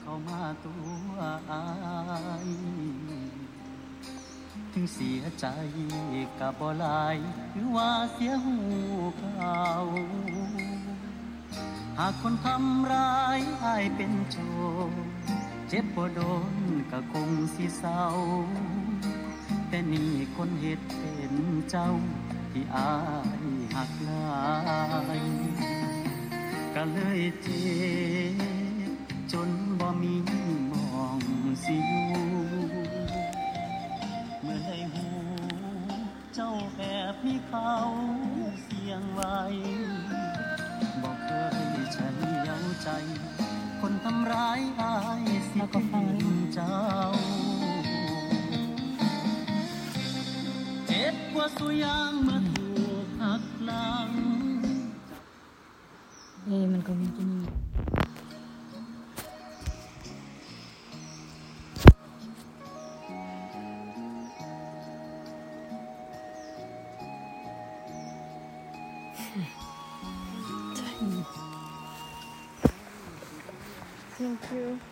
เข้ามาตัวอายถึงเสียใจกับบ่หลายหรือว่าเสียหูเขาหากคนทำร้ายอายเป็นโจรเจ็บบ่โดนก็คงสิเศร้า แต่นี่คนเหตุเป็นเจ้า ที่อายหักหลาย ก็เลยเจ็บ จ้าแอบมีเขาเสียงไว้บอกเคยเฉลียวใจ คนทำร้ายอายสิแล้วก็ฟังเป็นเจ้า เจ็บกว่าสุยางเมื่อถูกหักหลัง เอ้มันก็มีที่นี่ Thank you.